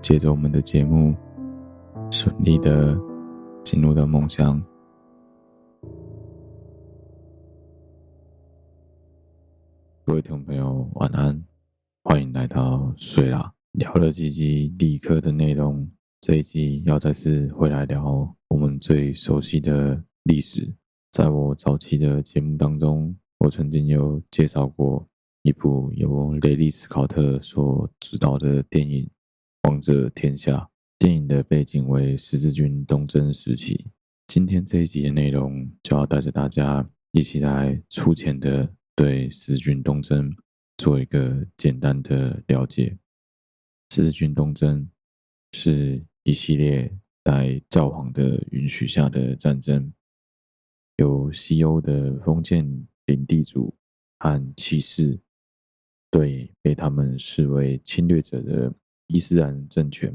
借着我们的节目，顺利的进入到梦乡。各位听众朋友，晚安，欢迎来到睡啦。聊了几集理科的内容，这一集要再次回来聊我们最熟悉的历史。在我早期的节目当中。我曾经有介绍过一部由雷利·斯考特所执导的电影《王者天下》。电影的背景为十字军东征时期。今天这一集的内容就要带着大家一起来粗浅的对十字军东征做一个简单的了解。十字军东征是一系列在教皇的允许下的战争，由西欧的封建领地主和骑士对被他们视为侵略者的伊斯兰政权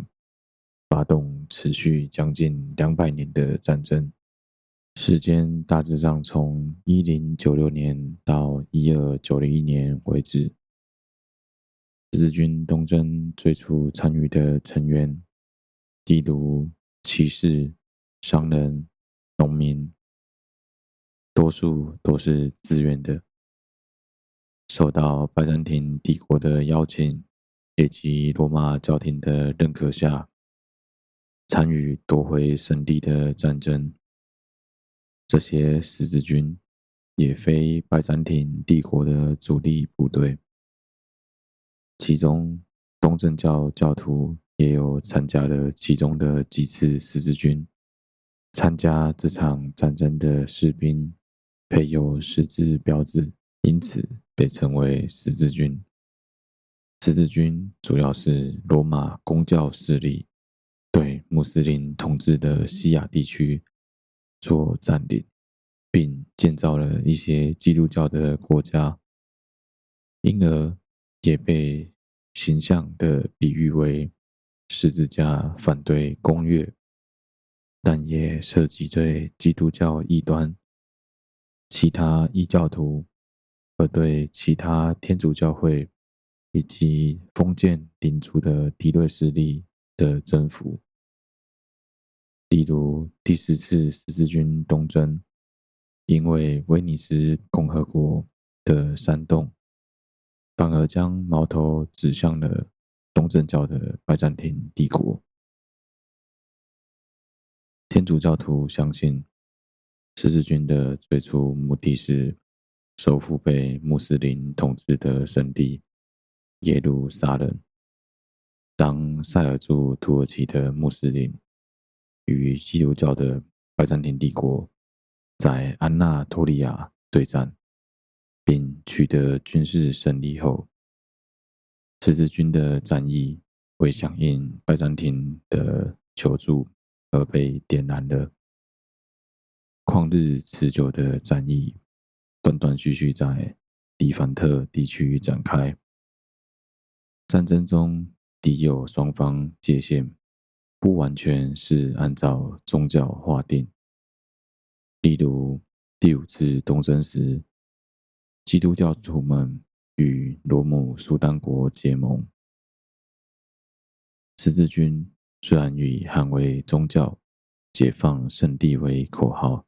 发动持续将近两百年的战争，时间大致上从一零九六年到一二九零一年为止。十字军东征最初参与的成员，例如骑士、商人、农民。多数都是自愿的，受到拜占庭帝国的邀请以及罗马教廷的认可下，参与夺回圣地的战争。这些十字军也非拜占庭帝国的主力部队，其中东正教教徒也有参加了其中的几次十字军。参加这场战争的士兵配有十字标志，因此被称为十字军。十字军主要是罗马公教势力对穆斯林统治的西亚地区做占领，并建造了一些基督教的国家，因而也被形象地比喻为十字架反对公约。但也涉及对基督教异端、其他异教徒和对其他天主教会以及封建领主的敌对势力的征服。例如，第四次十字军东征，因为威尼斯共和国的煽动，反而将矛头指向了东正教的拜占庭帝国。天主教徒相信，十字军的最初目的是收复被穆斯林统治的圣地耶路撒冷。当塞尔柱土耳其的穆斯林与基督教的拜占庭帝国在安纳托利亚对战，并取得军事胜利后，十字军的战役为响应拜占庭的求助。而被点燃了。旷日持久的战役，断断续续在黎凡特地区展开。战争中，敌友双方界限不完全是按照宗教划定。例如，第五次东征时，基督教徒们与罗姆苏丹国结盟，十字军。虽然以捍卫宗教、解放圣地为口号，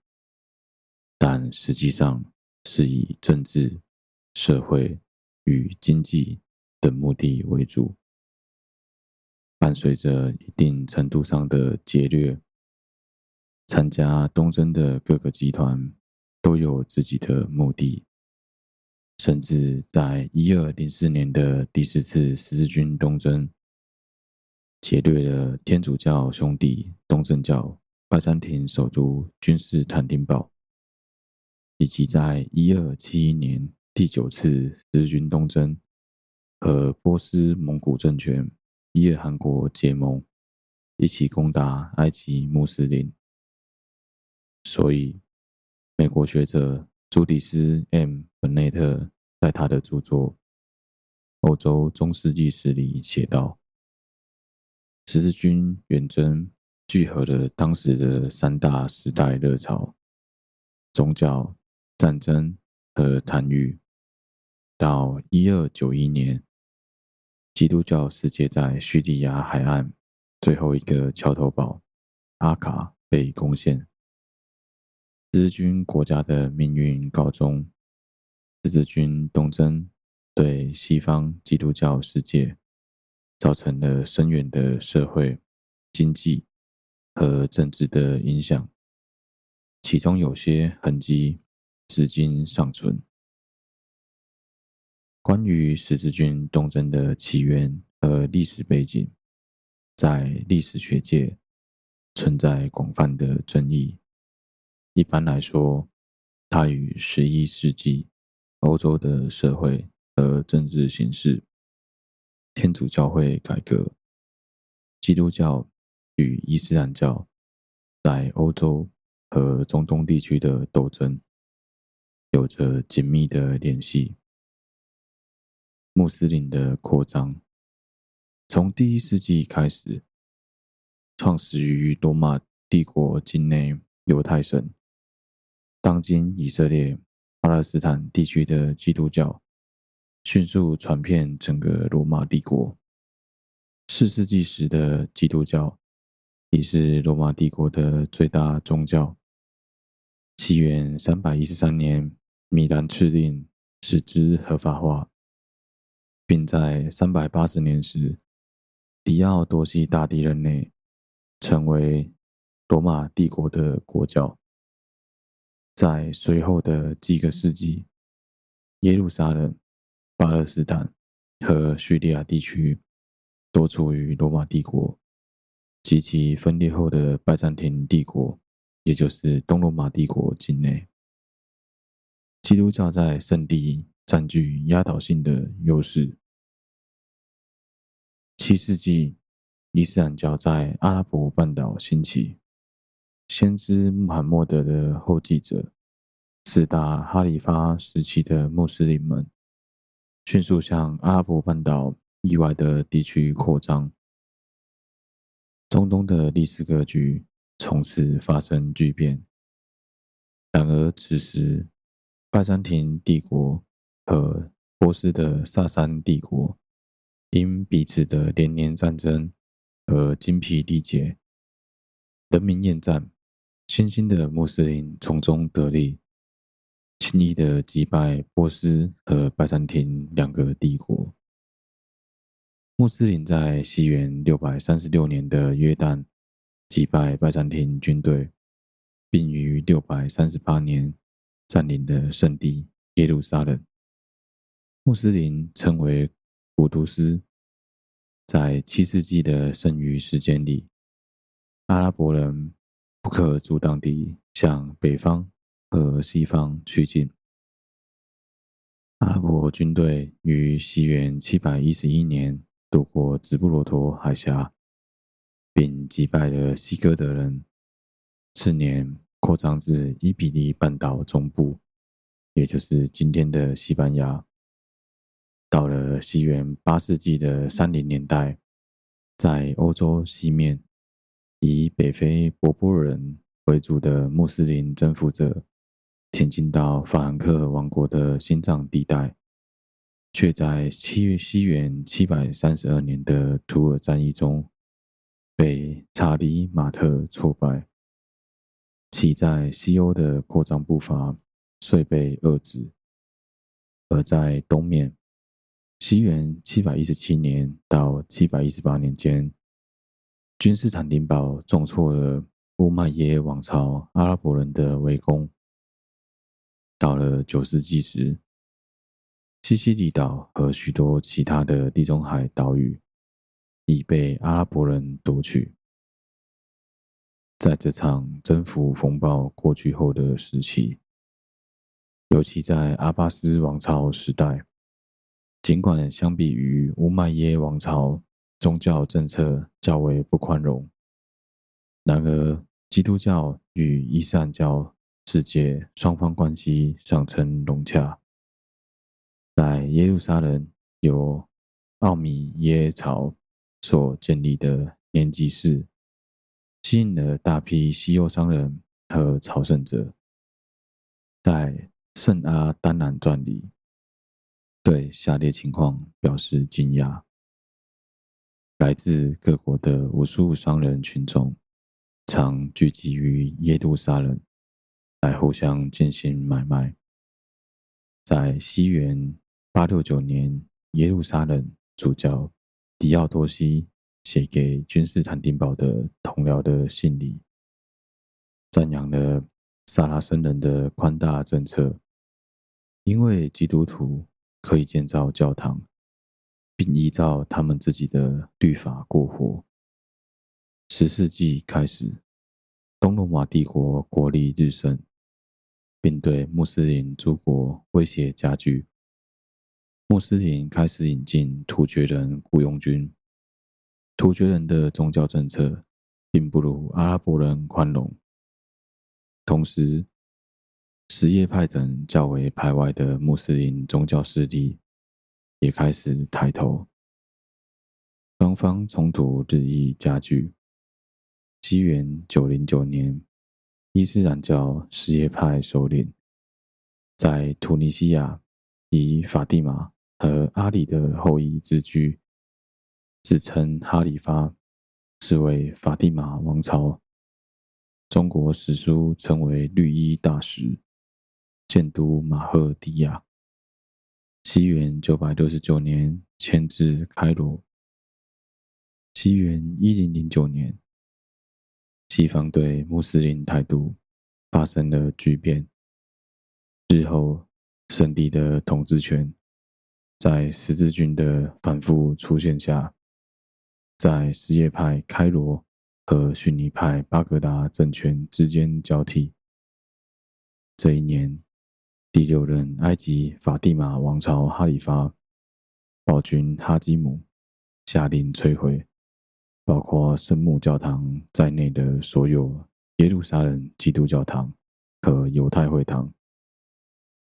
但实际上是以政治、社会与经济的目的为主。伴随着一定程度上的劫掠，参加东征的各个集团都有自己的目的，甚至在一二零四年的第四次十字军东征。劫掠了天主教兄弟东正教拜占庭首都君士坦丁堡，以及在一二七一年第九次十字军东征和波斯蒙古政权伊尔汗国结盟，一起攻打埃及穆斯林。所以，美国学者朱迪斯 ·M· 本内特在他的著作《欧洲中世纪史》里写道。十字军远征聚合了当时的三大时代热潮：宗教、战争和贪欲。到一二九一年，基督教世界在叙利亚海岸最后一个桥头堡阿卡被攻陷，十字军国家的命运告终。十字军东征对西方基督教世界。造成了深远的社会、经济和政治的影响，其中有些痕迹至今尚存。关于十字军东征的起源和历史背景，在历史学界存在广泛的争议。一般来说，它与十一世纪欧洲的社会和政治形势。天主教会改革、基督教与伊斯兰教在欧洲和中东地区的斗争有着紧密的联系。穆斯林的扩张从第一世纪开始，创始于罗马帝国境内犹太省，当今以色列、巴勒斯坦地区的基督教。迅速传遍整个罗马帝国。四世纪时的基督教已是罗马帝国的最大宗教。西元三百一十三年，米兰敕令使之合法化，并在三百八十年时，狄奥多西大帝任内成为罗马帝国的国教。在随后的几个世纪，耶路撒冷、巴勒斯坦和叙利亚地区都处于罗马帝国及其分裂后的拜占庭帝国，也就是东罗马帝国境内。基督教在圣地占据压倒性的优势。七世纪，伊斯兰教在阿拉伯半岛兴起，先知穆罕默德的后继者，四大哈里发时期的穆斯林们，迅速向阿拉伯半岛以外的地区扩张，中东的历史格局从此发生巨变。然而，此时拜占庭帝国和波斯的萨珊帝国。因彼此的连年战争而精疲力竭，人民厌战，新兴的穆斯林从中得利，轻易的击败波斯和拜占庭两个帝国。穆斯林在西元六百三十六年的约旦击败拜占庭军队，并于六百三十八年占领了圣地耶路撒冷。穆斯林称为。古都斯在七世纪的剩余时间里，阿拉伯人不可阻挡地向北方和西方趋近。阿拉伯军队于西元七百一十一年渡过直布罗陀海峡，并击败了西哥德人。次年扩张至伊比利半岛中部，也就是今天的西班牙。到了西元八世纪的三零年代，在欧洲西面，以北非柏柏人为主的穆斯林征服者挺进到法兰克王国的心脏地带，却在七西元七百三十二年的图尔战役中被查理马特挫败，其在西欧的扩张步伐遂被遏制，而在东面。西元七百一十七年到七百一十八年间，君士坦丁堡重挫了乌麦耶王朝阿拉伯人的围攻。到了九世纪时，西西里岛和许多其他的地中海岛屿已被阿拉伯人夺取。在这场征服风暴过去后的时期，尤其在阿巴斯王朝时代。尽管相比于乌麦耶王朝，宗教政策较为不宽容，然而基督教与伊斯兰教世界双方关系尚称融洽。在耶路撒冷，由奥米耶朝所建立的年级市，吸引了大批西欧商人和朝圣者。在圣阿丹南传里。对下列情况表示惊讶：来自各国的无数商人群众，常聚集于耶路撒冷，来互相进行买卖。在西元八六九年，耶路撒冷主教狄奥多西写给君士坦丁堡的同僚的信里，赞扬了萨拉森人的宽大政策，因为基督徒。可以建造教堂，并依照他们自己的律法过活。十世纪开始，东罗马帝国国力日盛，并对穆斯林诸国威胁加剧。穆斯林开始引进突厥人雇佣军，突厥人的宗教政策并不如阿拉伯人宽容。同时，什叶派等较为排外的穆斯林宗教势力也开始抬头，双方冲突日益加剧。西元九零九年，伊斯兰教什叶派首领在突尼西亚以法蒂玛和阿里的后裔自居，自称哈里发，是为法蒂玛王朝。中国史书称为绿衣大使。建都马赫迪亚，西元九百六十九年迁至开罗。西元一零零九年，西方对穆斯林态度发生了巨变。日后，圣地的统治权在十字军的反复出现下，在什叶派开罗和逊尼派巴格达政权之间交替。这一年，第六任埃及法蒂玛王朝哈里发暴君哈基姆下令摧毁包括圣母教堂在内的所有耶路撒冷基督教堂和犹太会堂。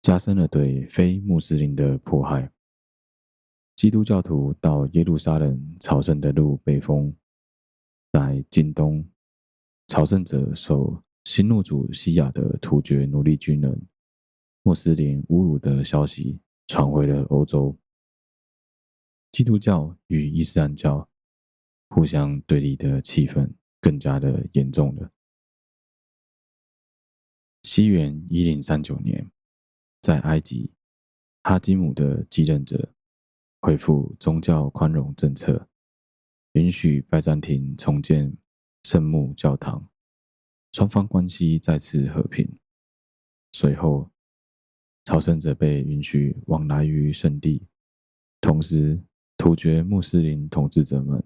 加深了对非穆斯林的迫害。基督教徒到耶路撒冷朝圣的路被封。在近东，朝圣者受新怒主西亚的突厥奴隶军人穆斯林侮辱的消息传回了欧洲。基督教与伊斯兰教互相对立的气氛更加的严重了。西元一零三九年。在埃及，哈基姆的继任者恢复宗教宽容政策，允许拜占庭重建圣母教堂，双方关系再次和平。随后，朝圣者被允许往来于圣地，同时，突厥穆斯林统治者们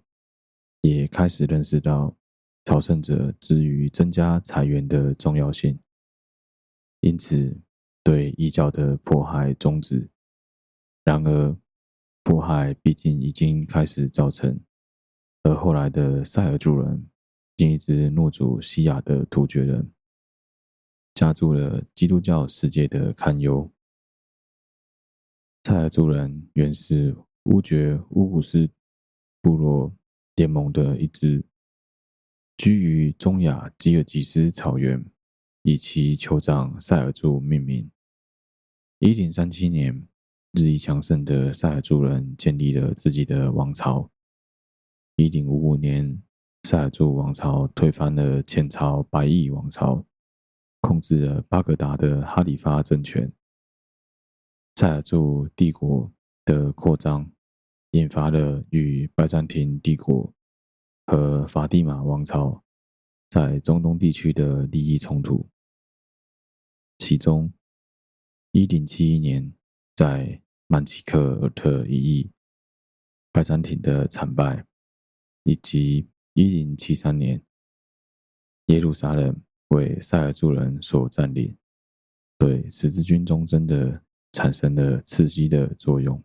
也开始认识到朝圣者之于增加财源的重要性，因此。对异教的迫害终止。然而，迫害毕竟已经开始造成，而后来的塞尔柱人，另一支怒族西亚的突厥人，加剧了基督教世界的堪忧。塞尔柱人原是乌厥乌古斯部落联盟的一支，居于中亚吉尔吉斯草原，以其酋长塞尔柱命名。一零三七年，日益强盛的塞尔柱人建立了自己的王朝。一零五五年，塞尔柱王朝推翻了前朝百亿王朝，控制了巴格达的哈里发政权。塞尔柱帝国的扩张，引发了与拜占庭帝国和法蒂玛王朝在中东地区的利益冲突，其中。一零七一年，在曼奇克尔特一役，拜占庭的惨败，以及一零七三年，耶路撒冷为塞尔柱人所占领，对十字军东征的产生了刺激的作用。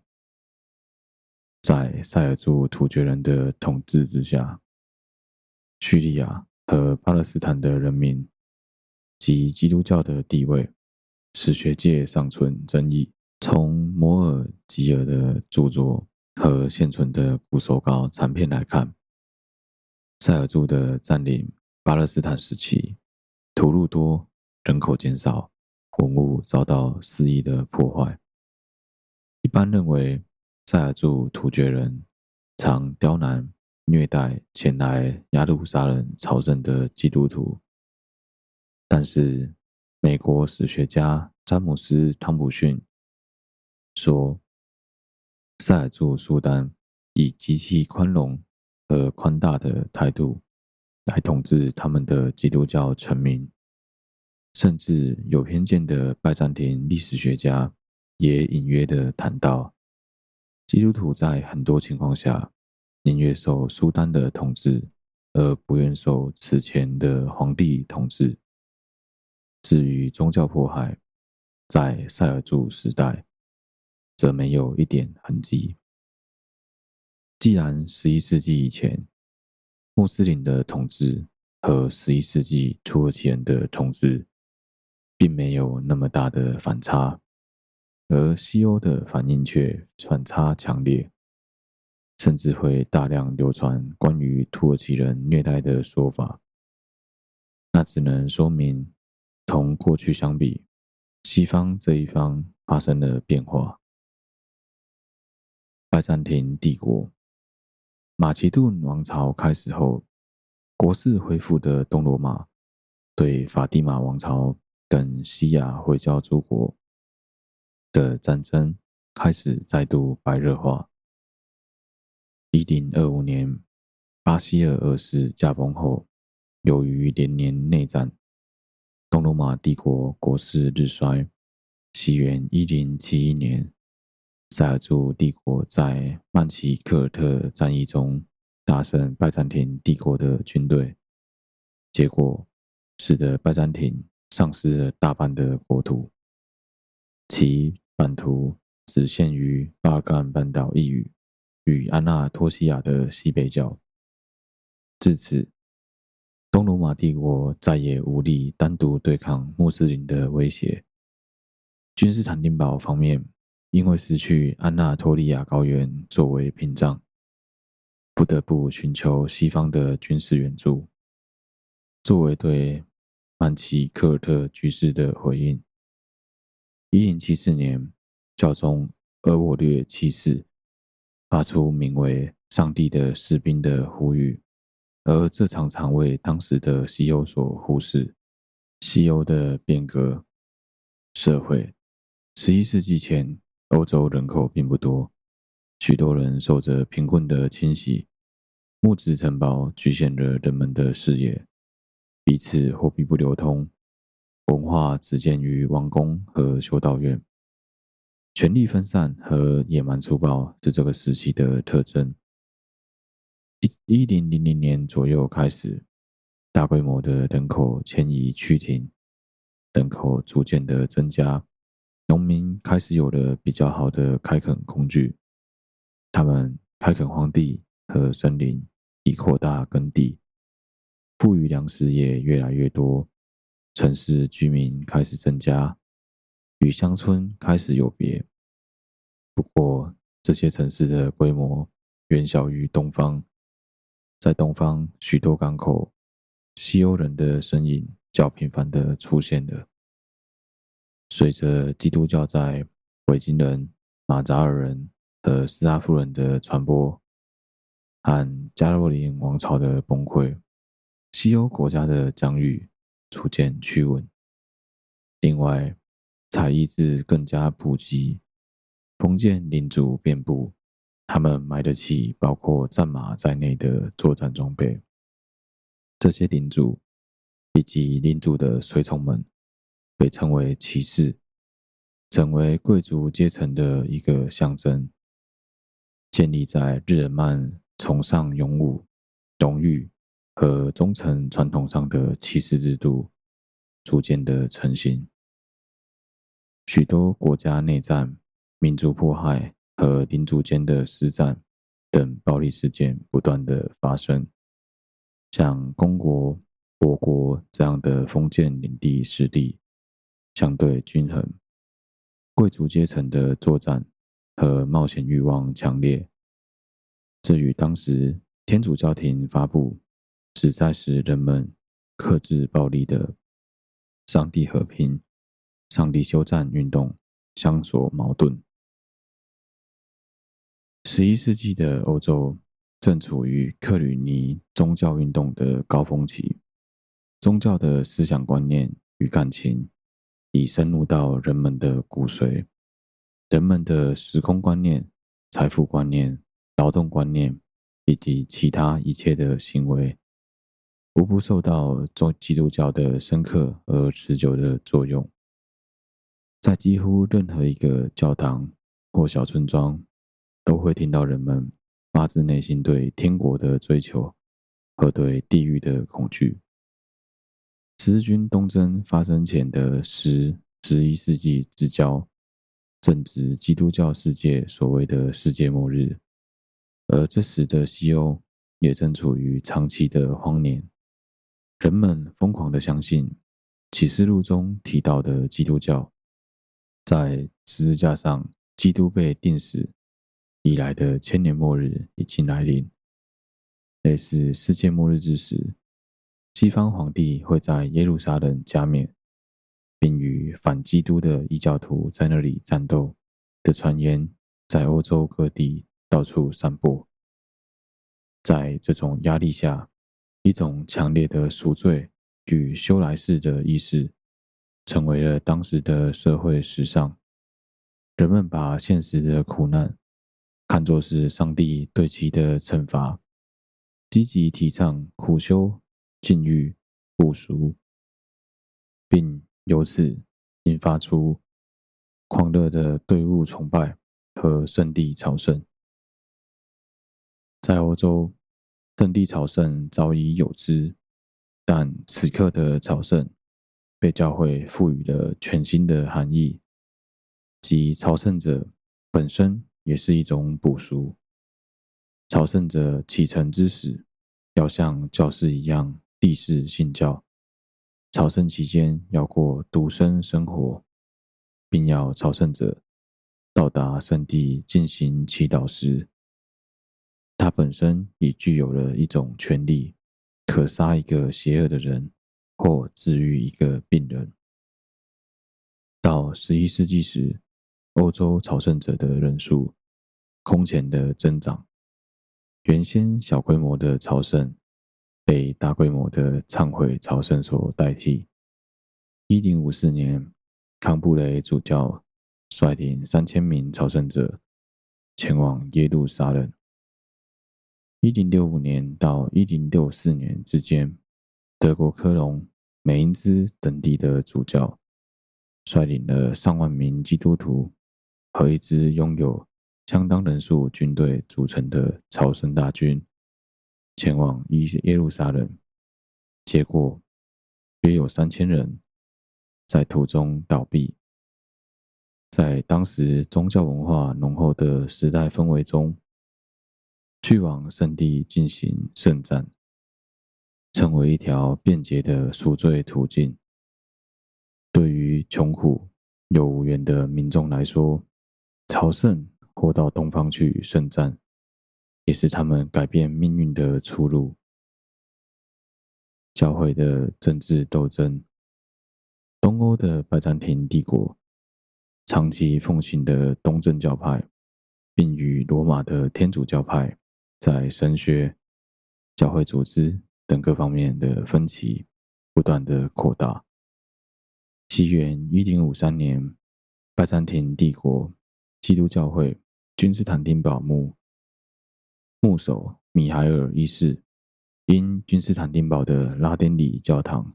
在塞尔柱突厥人的统治之下，叙利亚和巴勒斯坦的人民及基督教的地位。史学界尚存争议。从摩尔吉尔的著作和现存的古手稿残片来看，塞尔柱的占领巴勒斯坦时期，吐鲁多人口减少，文物遭到肆意的破坏。一般认为，塞尔柱突厥人常刁难、虐待前来雅鲁撒人朝圣的基督徒，但是。美国史学家詹姆斯·汤普逊说：“塞尔柱苏丹以极其宽容和宽大的态度来统治他们的基督教臣民，甚至有偏见的拜占庭历史学家也隐约地谈到，基督徒在很多情况下宁愿受苏丹的统治，而不愿受此前的皇帝统治。”至于宗教迫害，在塞尔柱时代则没有一点痕迹。既然十一世纪以前穆斯林的统治和十一世纪土耳其人的统治并没有那么大的反差，而西欧的反应却反差强烈，甚至会大量流传关于土耳其人虐待的说法，那只能说明。同过去相比，西方这一方发生了变化。拜占庭帝国、马其顿王朝开始后，国势恢复的东罗马对法蒂玛王朝等西亚回教诸国的战争开始再度白热化。一零二五年，巴西尔二世驾崩后，由于连年内战，东罗马帝国国势日衰。西元一零七一年，塞尔柱帝国在曼奇克特战役中大胜拜占庭帝国的军队，结果使得拜占庭丧失了大半的国土，其版图只限于巴尔干半岛一隅与安纳托西亚的西北角。至此，东罗马帝国再也无力单独对抗穆斯林的威胁。君士坦丁堡方面，因为失去安纳托利亚高原作为屏障，不得不寻求西方的军事援助，作为对曼奇科尔特局势的回应。一零七四年，教宗额我略七世发出名为“上帝的士兵”的呼吁，而这常常为当时的西欧所忽视。西欧的变革社会。十一世纪前，欧洲人口并不多，许多人受着贫困的侵袭，木质城堡局限了人们的视野，彼此货币不流通，文化只见于王宫和修道院，权力分散和野蛮粗暴是这个时期的特征。一一零零零年左右开始，大规模的人口迁移趋停，人口逐渐的增加。农民开始有了比较好的开垦工具，他们开垦荒地和森林，以扩大耕地，富裕粮食也越来越多。城市居民开始增加，与乡村开始有别。不过，这些城市的规模远小于东方，在东方许多港口，西欧人的身影较频繁地出现了。随着基督教在维京人、马扎尔人和斯拉夫人的传播和加洛林王朝的崩溃，西欧国家的疆域逐渐趋稳。另外，采邑制更加普及，封建领主遍布，他们买得起包括战马在内的作战装备。这些领主以及领主的随从们。被称为骑士，成为贵族阶层的一个象征，建立在日耳曼崇尚勇武、荣誉和忠诚传统上的骑士制度，逐渐的成型。许多国家内战、民族迫害和领主间的私战等暴力事件不断的发生，像公国、伯国这样的封建领地势力。相对均衡，贵族阶层的作战和冒险欲望强烈。这与当时天主教廷发布旨在使人们克制暴力的“上帝和平、上帝休战”运动相所矛盾。十一世纪的欧洲正处于克吕尼宗教运动的高峰期，宗教的思想观念与感情。已深入到人们的骨髓，人们的时空观念、财富观念、劳动观念以及其他一切的行为，无不受到中基督教的深刻而持久的作用。在几乎任何一个教堂或小村庄，都会听到人们发自内心对天国的追求和对地狱的恐惧。十字军东征发生前的十、十一世纪之交，正值基督教世界所谓的世界末日，而这时的西欧也正处于长期的荒年。人们疯狂地相信启示录中提到的基督教，在十字架上基督被钉死以来的千年末日已经来临，类似世界末日之时。西方皇帝会在耶路撒冷加冕，并与反基督的异教徒在那里战斗的传言，在欧洲各地到处散播。在这种压力下，一种强烈的赎罪与修来世的意识，成为了当时的社会时尚。人们把现实的苦难看作是上帝对其的惩罚，积极提倡苦修。禁欲、不俗，并由此引发出狂热的对物崇拜和圣地朝圣。在欧洲，圣地朝圣早已有之，但此刻的朝圣被教会赋予了全新的含义，即朝圣者本身也是一种补赎。朝圣者启程之时，要像教士一样立誓信教；朝圣期间要过独身生活，并要朝圣者到达圣地进行祈祷时，他本身已具有了一种权利，可杀一个邪恶的人，或治愈一个病人。到十一世纪时，欧洲朝圣者的人数空前的增长，原先小规模的朝圣被大规模的忏悔朝圣所代替。一零五四年，康布雷主教率领三千名朝圣者前往耶路撒冷。一零六五年到一零六四年之间，德国科隆、美因兹等地的主教率领了上万名基督徒和一支拥有相当人数军队组成的朝圣大军，前往耶路撒冷。结果，约有三千人在途中倒毙。在当时宗教文化浓厚的时代氛围中，去往圣地进行圣战，成为一条便捷的赎罪途径。对于穷苦又无缘的民众来说，朝圣或到东方去圣战，也是他们改变命运的出路。教会的政治斗争，东欧的拜占庭帝国长期奉行的东正教派，并与罗马的天主教派。在神学、教会组织等各方面的分歧不断的扩大。西元一零五三年，拜占庭帝国基督教会君士坦丁堡牧牧首米海尔一世，因君士坦丁堡的拉丁礼教堂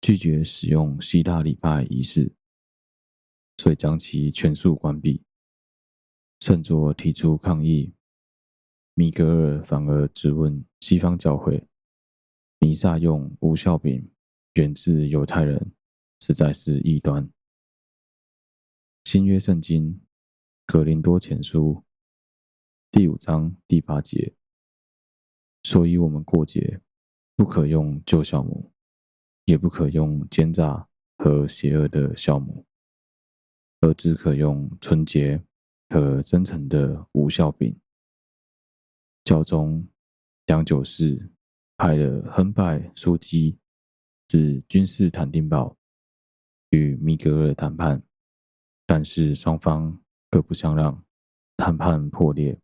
拒绝使用希腊礼拜仪式，遂将其全数关闭。圣座提出抗议。米格尔反而质问西方教会：“弥撒用无效饼源自犹太人，实在是异端。”新约圣经《格林多前书》第五章第八节，所以我们过节不可用旧酵母，也不可用奸诈和邪恶的酵母，而只可用纯洁和真诚的无效饼。教宗良九世派了亨拜枢机至君士坦丁堡与米格尔谈判，但是双方各不相让，谈判破裂。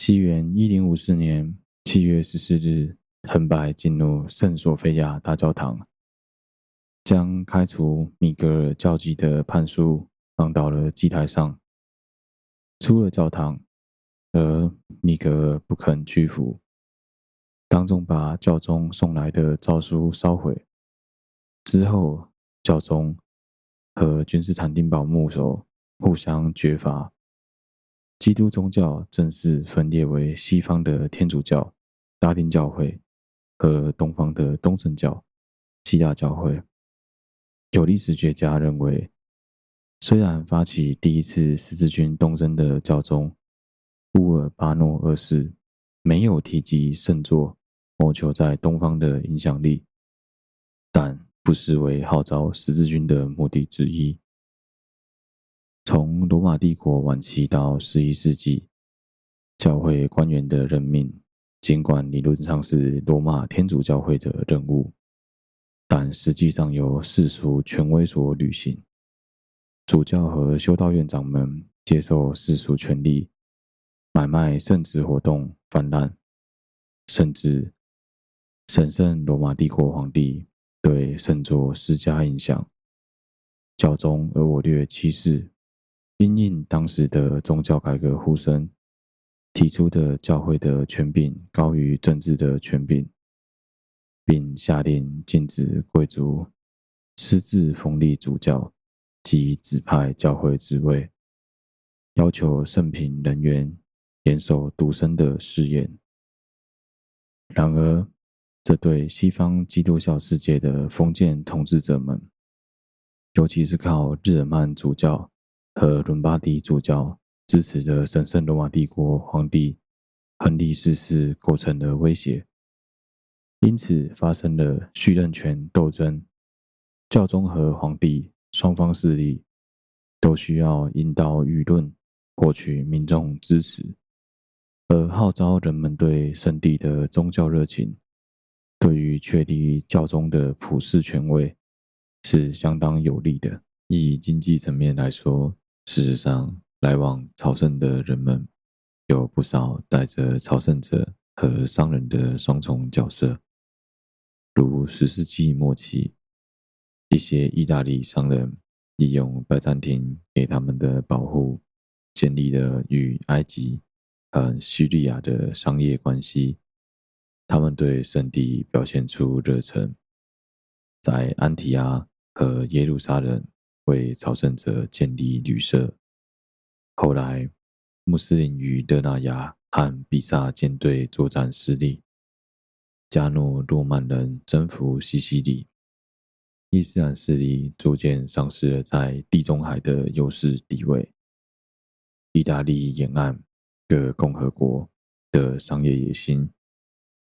西元一零五四年七月十四日，亨拜进入圣索菲亚大教堂，将开除米格尔教籍的判书放到了祭台上，出了教堂。而米格不肯屈服，当众把教宗送来的诏书烧毁。之后，教宗和君士坦丁堡牧首互相决罚，基督宗教正式分裂为西方的天主教、拉丁教会和东方的东正教、希腊教会。有历史学家认为，虽然发起第一次十字军东征的教宗。乌尔巴诺二世没有提及圣座，谋求在东方的影响力，但不失为号召十字军的目的之一。从罗马帝国晚期到十一世纪，教会官员的任命，尽管理论上是罗马天主教会的任务，但实际上由世俗权威所履行。主教和修道院长们接受世俗权力。买卖圣职活动泛滥，甚至神圣罗马帝国皇帝对圣座施加影响。教宗额我略七世因应当时的宗教改革呼声，提出的教会的权柄高于政治的权柄，并下令禁止贵族私自封立主教及指派教会职位，要求圣品人员严守独身的誓言。然而，这对西方基督教世界的封建统治者们，尤其是靠日耳曼主教和伦巴第主教支持的神圣罗马帝国皇帝亨利四世构成了威胁，因此发生了续任权斗争。教宗和皇帝双方势力都需要引导舆论，获取民众支持，而号召人们对圣地的宗教热情，对于确立教宗的普世权威。是相当有利的。以经济层面来说，事实上，来往朝圣的人们有不少带着朝圣者和商人的双重角色。如十世纪末期，一些意大利商人利用拜占庭给他们的保护，建立了与埃及和叙利亚的商业关系。他们对圣地表现出热忱，在安提阿。和耶路撒冷为朝圣者建立旅社。后来，穆斯林与热那亚和比萨舰队作战失利，加诺诺曼人征服西西里，伊斯兰势力逐渐丧失了在地中海的优势地位。意大利沿岸各共和国的商业野心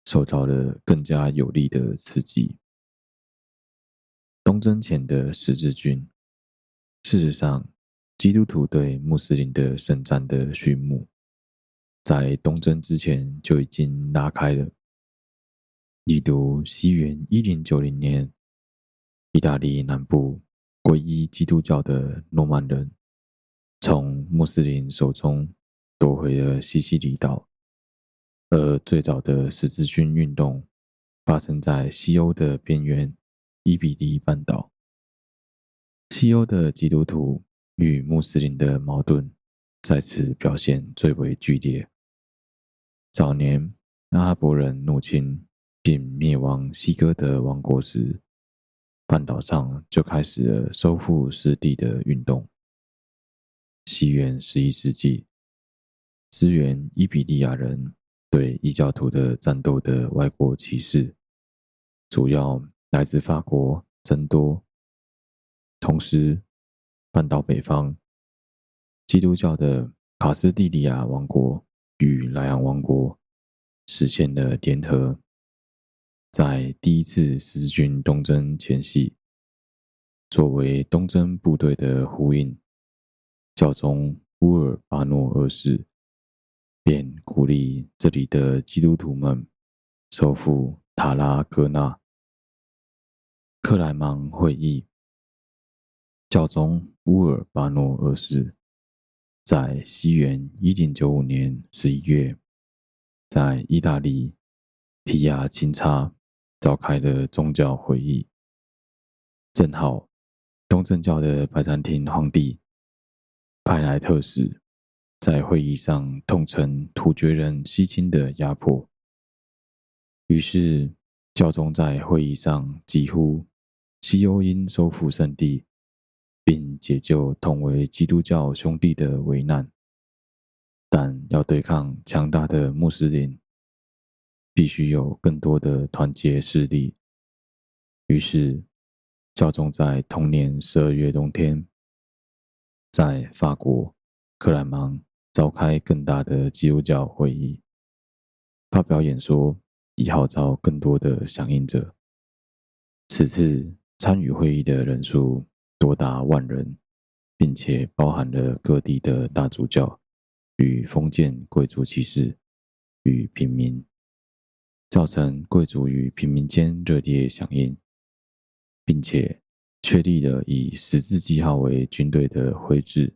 受到了更加有力的刺激。东征前的十字军，事实上，基督徒对穆斯林的圣战的序幕，在东征之前就已经拉开了。例如，西元一零九零年，意大利南部皈依基督教的诺曼人，从穆斯林手中夺回了西西里岛，而最早的十字军运动发生在西欧的边缘。伊比利半岛，西欧的基督徒与穆斯林的矛盾再次表现最为剧烈。早年阿拉伯人入侵并灭亡西哥德王国时，半岛上就开始了收复失地的运动。西元十一世纪，支援伊比利亚人对异教徒的战斗的外国骑士，主要。来自法国增多，同时，半岛北方基督教的卡斯蒂利亚王国与莱昂王国实现了联合。在第一次十字军东征前夕，作为东征部队的呼应，教宗乌尔巴诺二世便鼓励这里的基督徒们收复塔拉戈纳。克莱芒会议，教宗乌尔巴诺二世在西元一零九五年十一月，在意大利皮亚钦察召开的宗教会议。正好，东正教的拜占庭皇帝派莱特使在会议上痛陈突厥人西侵的压迫，于是教宗在会议上疾呼。西欧应收复圣地，并解救同为基督教兄弟的危难，但要对抗强大的穆斯林，必须有更多的团结势力。于是，教宗在同年十二月冬天，在法国克莱芒召开更大的基督教会议，发表演说，以号召更多的响应者。此次。参与会议的人数多达万人，并且包含了各地的大主教与封建贵族骑士与平民，造成贵族与平民间热烈响应，并且确立了以十字记号为军队的徽制，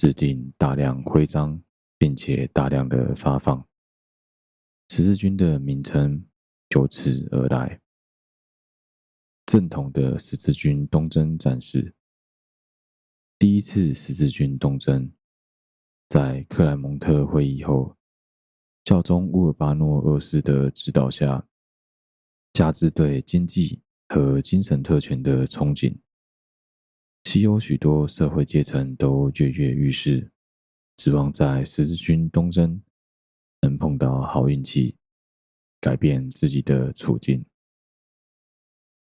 制定大量徽章，并且大量的发放。十字军的名称由此而来。正统的十字军东征战事，第一次十字军东征，在克莱蒙特会议后，教宗乌尔巴诺二世的指导下，加之对经济和精神特权的憧憬，西欧许多社会阶层都跃跃欲试，指望在十字军东征能碰到好运气，改变自己的处境。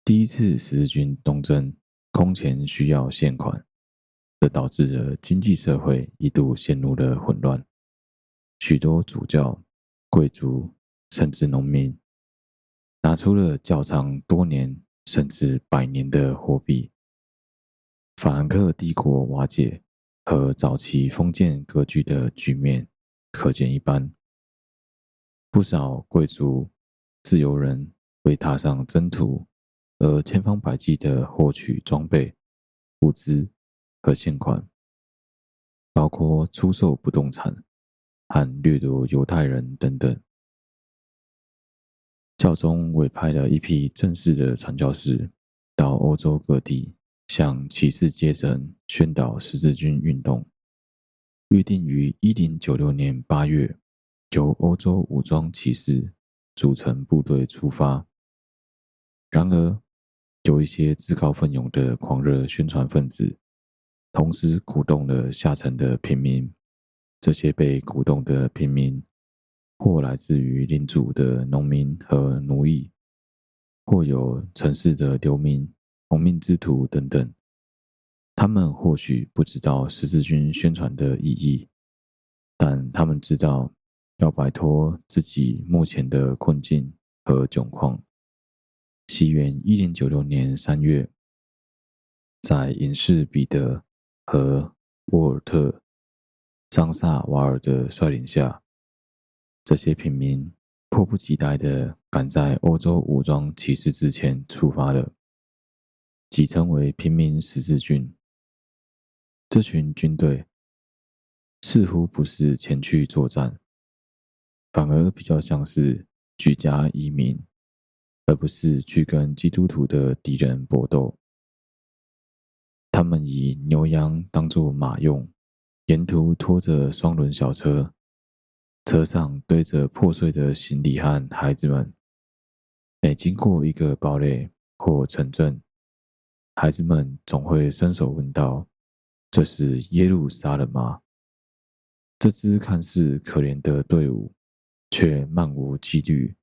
第一次十字军东征，空前需要现款，这导致了经济社会一度陷入了混乱。许多主教、贵族甚至农民，拿出了较长多年甚至百年的货币。法兰克帝国瓦解和早期封建割据的局面可见一斑。不少贵族、自由人为踏上征途。而千方百计地获取装备、物资和现款，包括出售不动产和掠夺犹太人等等。教宗委派了一批正式的传教士到欧洲各地，向骑士阶层宣导十字军运动。预定于一零九六年八月，由欧洲武装骑士组成部队出发。然而，有一些自告奋勇的狂热宣传分子，同时鼓动了下层的平民。这些被鼓动的平民，或来自于领主的农民和奴役，或有城市的流民、亡命之徒等等。他们或许不知道十字军宣传的意义，但他们知道要摆脱自己目前的困境和窘况。西元一零九六年三月，在隐士彼得和沃尔特·桑萨瓦尔的率领下，这些平民迫不及待地赶在欧洲武装骑士之前出发了，即称为平民十字军。这群军队似乎不是前去作战，反而比较像是举家移民。而不是去跟基督徒的敌人搏斗。他们以牛羊当作马用，沿途拖着双轮小车，车上堆着破碎的行李和孩子们。每经过一个堡垒或城镇，孩子们总会伸手问道：“这是耶路撒冷吗？”这支看似可怜的队伍，却漫无纪律。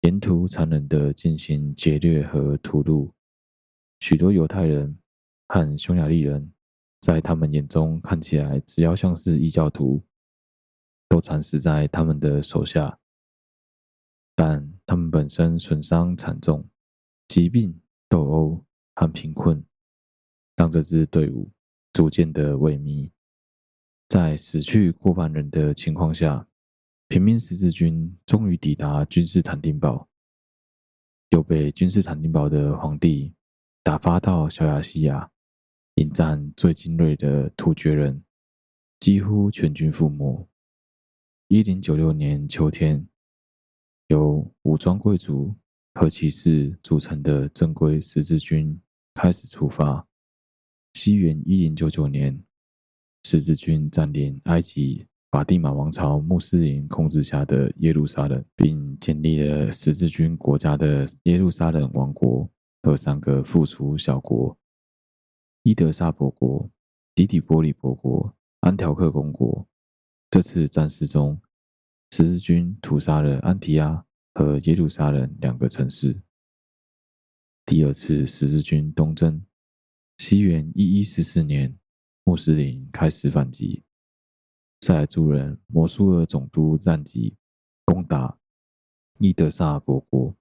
沿途残忍地进行劫掠和屠戮，许多犹太人和匈牙利人，在他们眼中看起来只要像是异教徒，都惨死在他们的手下。但他们本身损伤惨重，疾病、斗殴和贫困，让这支队伍逐渐的萎靡。在死去过半人的情况下，平民十字军终于抵达君士坦丁堡，又被君士坦丁堡的皇帝打发到小亚细亚，迎战最精锐的突厥人，几乎全军覆没。一零九六年秋天，由武装贵族和骑士组成的正规十字军开始出发。西元一零九九年，十字军占领埃及。法蒂玛王朝穆斯林控制下的耶路撒冷，并建立了十字军国家的耶路撒冷王国和三个附属小国：伊德萨伯国、迪底波里伯国、安条克公国。这次战事中，十字军屠杀了安提亚和耶路撒冷两个城市。第二次十字军东征，西元一一四四年，穆斯林开始反击。塞尔柱人摩苏尔总督赞吉攻打伊德萨伯国，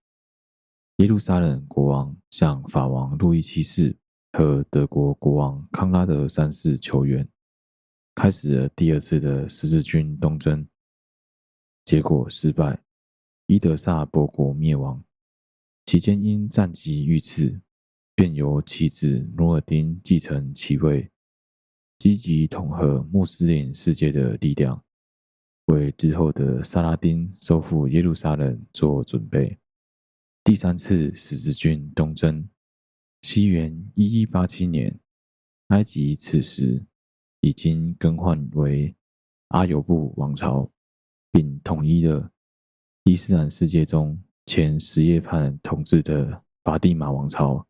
耶路撒冷国王向法王路易七世和德国国王康拉德三世求援，开始了第二次的十字军东征，结果失败，伊德萨伯国灭亡。期间因赞吉遇刺，便由其子努尔丁继承其位。积极统合穆斯林世界的力量，为之后的萨拉丁收复耶路撒冷做准备。第三次十字军东征，西元一一八七年，埃及此时已经更换为阿尤布王朝，并统一了伊斯兰世界中前什叶派统治的法蒂玛王朝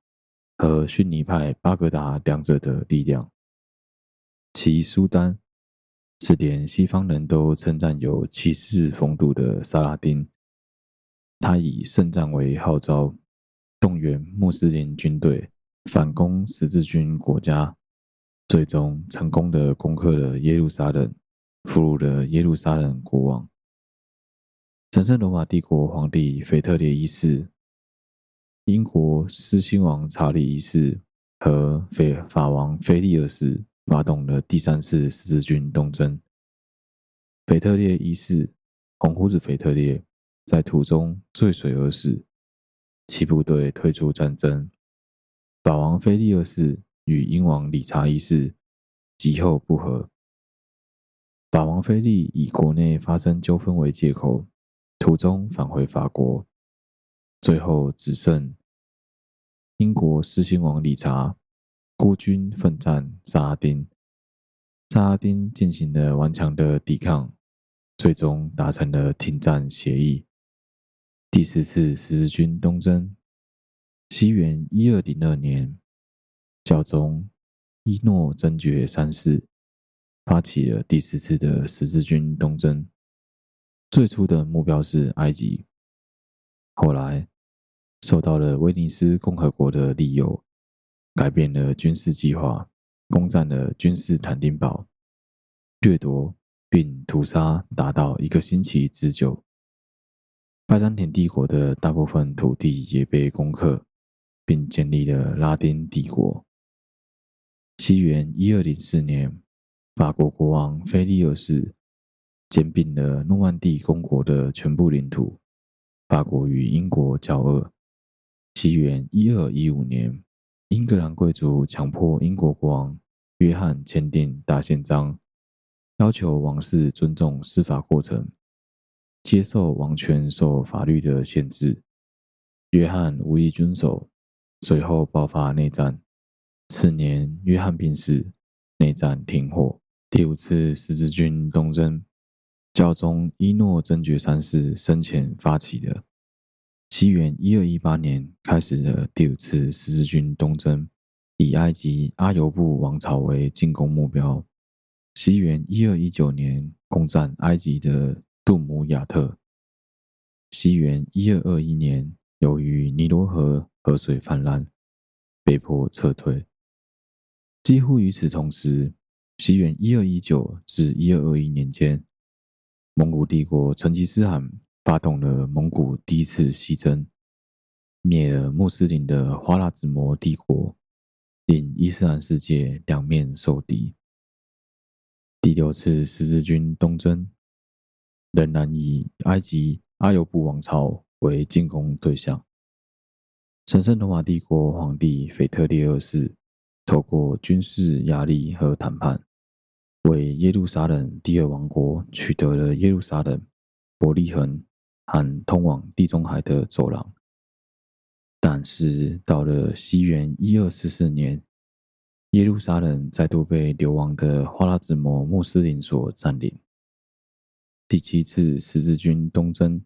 和逊尼派巴格达两者的力量。其苏丹是连西方人都称赞有骑士风度的萨拉丁，他以圣战为号召，动员穆斯林军队反攻十字军国家，最终成功的攻克了耶路撒冷，俘虏了耶路撒冷国王。神圣罗马帝国皇帝腓特烈一世、英国狮心王查理一世和法法王腓力二世发动了第三次十字军东征。腓特烈一世（红胡子腓特烈）在途中坠水而死。其部队退出战争，法王腓力二世与英王理查一世极后不和。法王腓力以国内发生纠纷为借口，途中返回法国，最后只剩英国狮心王理查孤军奋战萨拉丁。萨拉丁进行了顽强的抵抗，最终达成了停战协议。第四次十字军东征，西元一二零二年，教宗依诺增爵三世发起了第四次的十字军东征。最初的目标是埃及，后来受到了威尼斯共和国的利诱，改变了军事计划，攻占了君士坦丁堡，掠夺并屠杀达到一个星期之久。拜占庭帝国的大部分土地也被攻克，并建立了拉丁帝国。西元一二零四年，法国国王腓力二世兼并了诺曼底公国的全部领土，法国与英国交恶。西元一二一五年，英格兰贵族强迫英国国王约翰签订大宪章，要求王室尊重司法过程。接受王权受法律的限制，约翰无意遵守，随后爆发内战。次年，约翰病逝，内战停火。第五次十字军东征，教宗依诺真爵三世生前发起的。西元一二一八年开始了第五次十字军东征，以埃及阿尤布王朝为进攻目标。西元一二一九年攻占埃及的。杜姆亚特，西元一二二一年，由于尼罗河河水泛滥，被迫撤退。几乎与此同时，西元一二一九至一二二一年间，蒙古帝国成吉思汗发动了蒙古第一次西征，灭了穆斯林的花剌子模帝国，令伊斯兰世界两面受敌。第六次十字军东征。仍然以埃及阿尤布王朝为进攻对象。神圣罗马帝国皇帝腓特烈二世透过军事压力和谈判，为耶路撒冷第二王国取得了耶路撒冷、伯利恒和通往地中海的走廊。但是到了西元一二四四年，耶路撒冷再度被流亡的花剌子模穆斯林所占领。第七次十字军东征，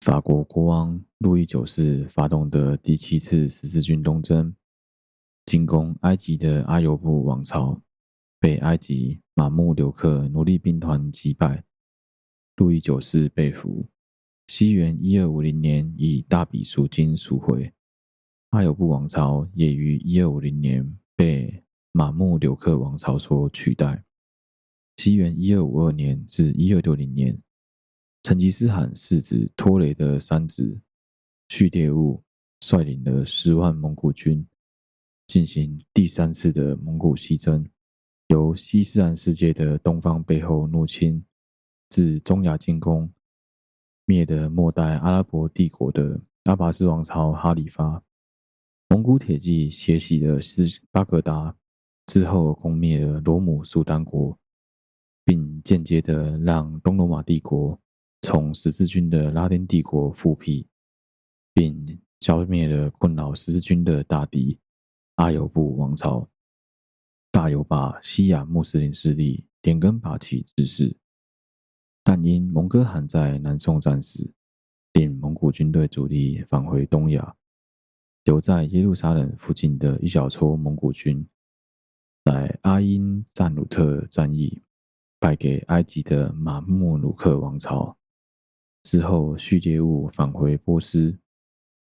法国国王路易九世发动的第七次十字军东征，进攻埃及的阿尤布王朝，被埃及马穆留克奴隶兵团击败，路易九世被俘。西元一二五零年以大笔赎金赎回，阿尤布王朝也于一二五零年被马穆留克王朝所取代。西元一二五二年至一二六零年，成吉思汗世子托雷的三子旭烈兀率领了十万蒙古军，进行第三次的蒙古西征，由西斯兰世界的东方背后入侵，自中亚进攻，灭的末代阿拉伯帝国的阿拔斯王朝哈里发。蒙古铁骑血洗了斯巴格达，之后攻灭了罗姆苏丹国。并间接的让东罗马帝国从十字军的拉丁帝国复辟，并消灭了困扰十字军的大敌阿尤布王朝，大有把西亚穆斯林势力连根拔起之势。但因蒙哥汗在南宋战死，令蒙古军队主力返回东亚。留在耶路撒冷附近的一小撮蒙古军，在阿因赞鲁特战役败给埃及的马木鲁克王朝之后，序列兀返回波斯，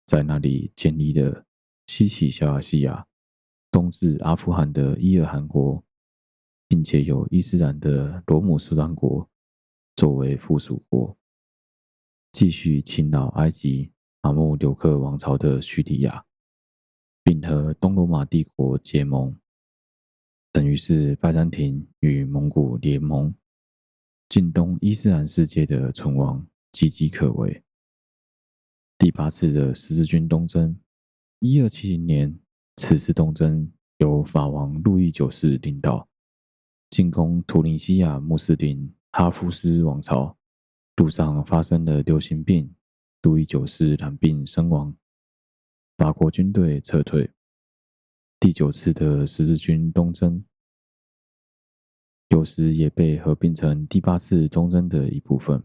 在那里建立了西起小亚细亚、东至阿富汗的伊尔汗国，并且有伊斯兰的罗姆苏丹国作为附属国，继续侵扰埃及马木留克王朝的叙利亚。并和东罗马帝国结盟，等于是拜占庭与蒙古联盟，近东伊斯兰世界的存亡岌岌可危。第八次的十字军东征，一二七零年，此次东征由法王路易九世领导，进攻图林西亚穆斯林哈夫斯王朝，路上发生了流行病，路易九世染病身亡。法国军队撤退。第九次的十字军东征，有时也被合并成第八次东征的一部分。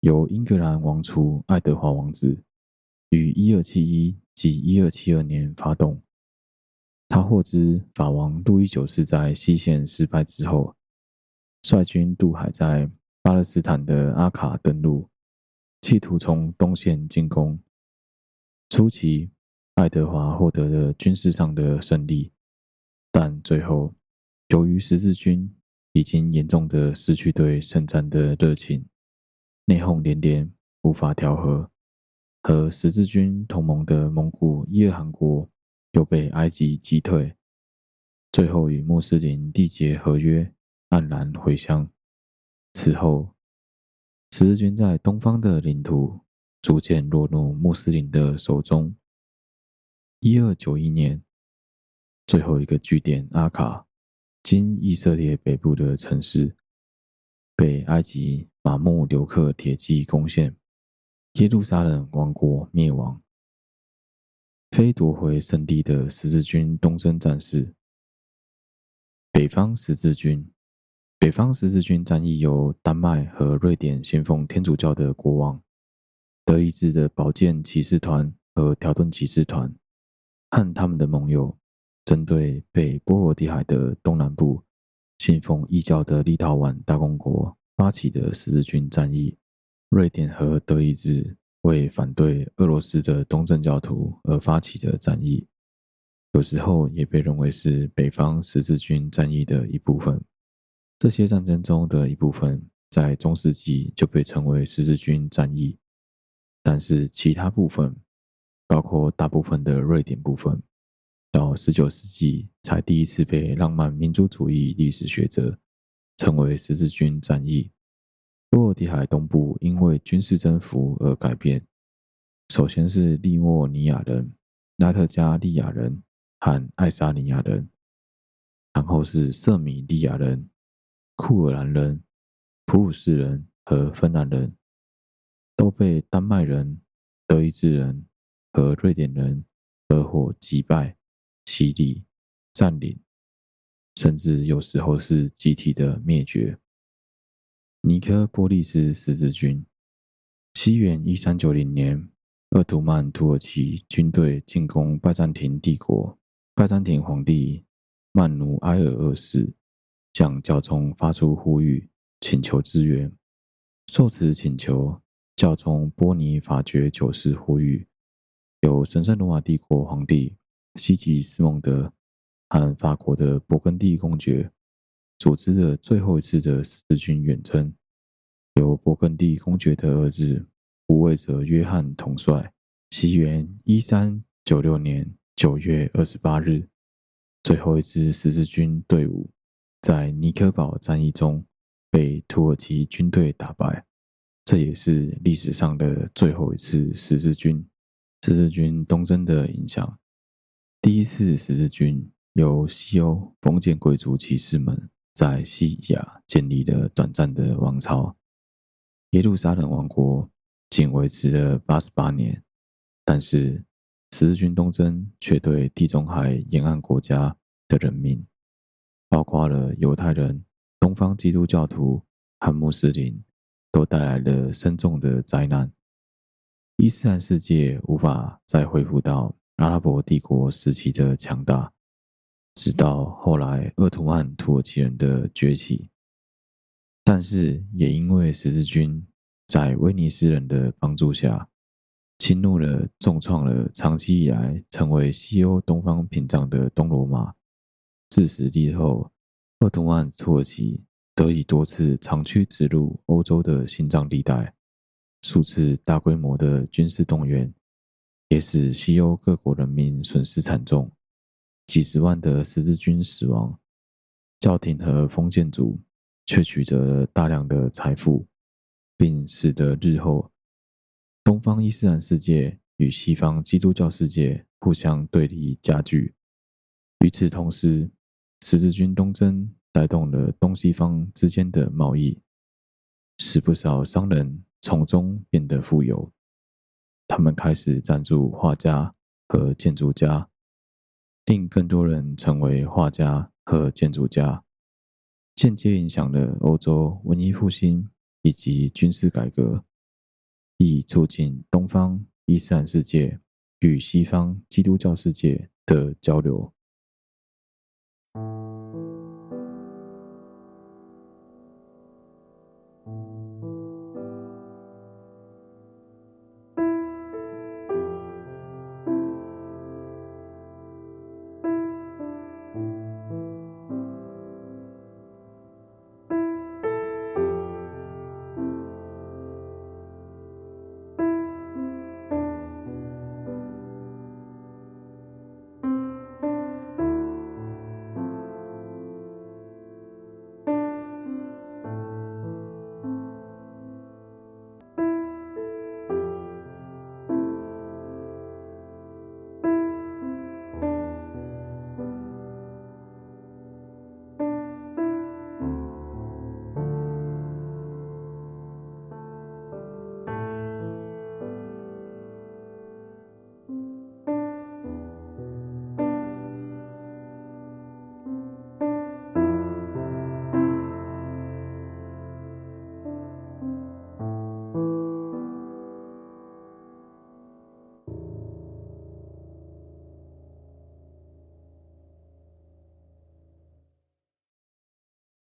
由英格兰王储爱德华王子于一二七一即一二七二年发动。他获知法王路易九世在西线失败之后，率军渡海，在巴勒斯坦的阿卡登陆，企图从东线进攻。初期，爱德华获得了军事上的胜利，但最后，由于十字军已经严重的失去对圣战的热情，内讧连连，无法调和，和十字军同盟的蒙古伊尔汗国又被埃及击退，最后与穆斯林缔结合约，黯然回乡。此后，十字军在东方的领土。逐渐落入穆斯林的手中。一二九一年，最后一个据点阿卡，今以色列北部的城市，被埃及马木留克铁骑攻陷，耶路撒冷王国灭亡。非夺回圣地的十字军东征战事，北方十字军，北方十字军战役由丹麦和瑞典信奉天主教的国王。德意志的宝剑骑士团和条顿骑士团和他们的盟友，针对被波罗的海的东南部信奉异教的立陶宛大公国发起的十字军战役。瑞典和德意志为反对俄罗斯的东正教徒而发起的战役，有时候也被认为是北方十字军战役的一部分。这些战争中的一部分，在中世纪就被称为十字军战役。但是其他部分，包括大部分的瑞典部分，到十九世纪才第一次被浪漫民族主义历史学者称为十字军战役。波罗的海东部因为军事征服而改变，首先是利莫尼亚人、拉特加利亚人和爱沙尼亚人，然后是瑟米利亚人、库尔兰人、普鲁士人和芬兰人。都被丹麦人、德意志人和瑞典人合伙击败、洗礼、占领，甚至有时候是集体的灭绝。尼科波利斯十字军，西元一三九零年，鄂图曼土耳其军队进攻拜占庭帝国，拜占庭皇帝曼努埃尔二世向教宗发出呼吁，请求支援。受此请求。教宗波尼法爵九世呼吁，由神圣罗马帝国皇帝西吉斯蒙德和法国的勃艮第公爵组织的最后一次的十字军远征，由勃艮第公爵的儿子无畏者约翰统帅。西元一三九六年九月二十八日，最后一支十字军队伍在尼科堡战役中被土耳其军队打败。这也是历史上的最后一次十字军十字军东征的影响。第一次十字军由西欧封建贵族骑士们在西亚建立了短暂的王朝。耶路撒冷王国仅维持了八十八年，但是十字军东征却对地中海沿岸国家的人民，包括了犹太人、东方基督教徒和穆斯林。都带来了深重的灾难。伊斯兰世界无法再恢复到阿拉伯帝国时期的强大，直到后来鄂图曼土耳其人的崛起。但是，也因为十字军在威尼斯人的帮助下，侵入了、重创了长期以来成为西欧东方屏障的东罗马，自此日后，鄂图曼土耳其得以多次长驱直入欧洲的心脏地带，数次大规模的军事动员，也使西欧各国人民损失惨重，几十万的十字军死亡，教廷和封建主却取得了大量的财富，并使得日后。东方伊斯兰世界与西方基督教世界互相对立加剧。与此同时，十字军东征带动了东西方之间的贸易，使不少商人从中变得富有。他们开始赞助画家和建筑家，令更多人成为画家和建筑家，间接影响了欧洲文艺复兴以及军事改革。以促进东方伊斯兰世界与西方基督教世界的交流。